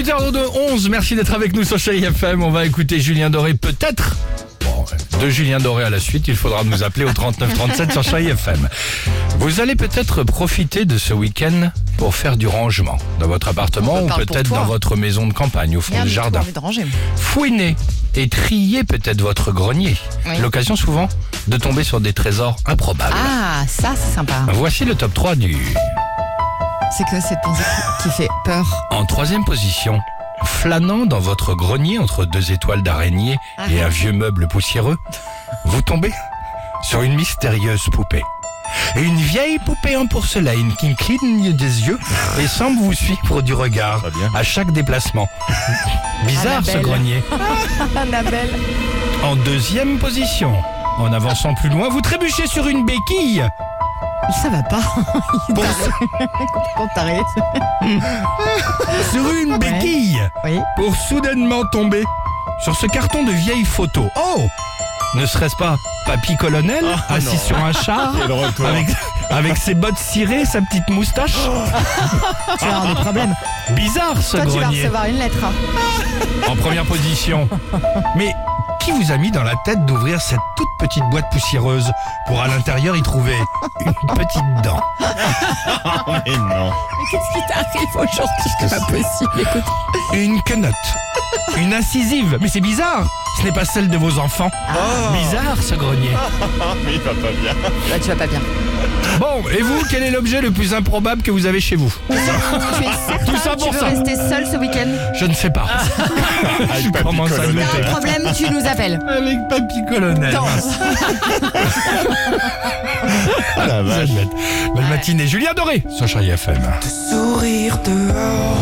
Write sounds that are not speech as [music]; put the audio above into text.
8h11, merci d'être avec nous sur Chéri FM. On va écouter Julien Doré peut-être. Bon, de Julien Doré à la suite, il faudra nous appeler au 3937 sur Chéri FM. Vous allez peut-être profiter de ce week-end pour faire du rangement dans votre appartement ou peut-être dans votre maison de campagne au fond du jardin. Fouiner et trier peut-être votre grenier. Oui. L'occasion souvent de tomber sur des trésors improbables. Ah, ça c'est sympa. Voici le top 3 du... C'est que cette pensée qui- qui fait peur. En troisième position, flânant dans votre grenier entre deux étoiles d'araignée et un vieux meuble poussiéreux, vous tombez sur une mystérieuse poupée. Une vieille poupée en porcelaine qui cligne des yeux et semble vous suivre du regard à chaque déplacement. [laughs] Bizarre ce grenier. [laughs] Annabelle. En deuxième position, en avançant plus loin, vous trébuchez sur une béquille. Ça va pas. [laughs] Il [laughs] taré. sur une béquille. Oui. pour soudainement tomber sur ce carton de vieilles photos. Oh Ne serait-ce pas Papy Colonel, assis sur un char, avec, avec ses bottes cirées, sa petite moustache [laughs] Tu vas avoir des problèmes. Bizarre ce Toi, tu vas recevoir une lettre. En première position. Mais qui vous a mis dans la tête d'ouvrir cette toute petite boîte poussiéreuse pour à l'intérieur y trouver une [laughs] petite dent Mais non. Mais qu'est-ce qui t'arrive aujourd'hui C'est pas possible. Écoute. Une quenotte Une incisive Mais c'est bizarre Ce n'est pas celle de vos enfants. Bizarre ce grenier. Mais [laughs] il va pas bien. Là, tu vas pas bien. Bon, et vous, quel est l'objet le plus improbable que vous avez chez vous? Tu es certain Tout ça que pour tu veux ça. rester seul ce week-end Je ne sais pas. [laughs] Je Papy commence à Colonel. T'as un problème, tu nous appelles. Avec Papy Colonel. [laughs] Ah la vache. Bonne matinée. Julien Doré sur Chérie FM. sourire dehors.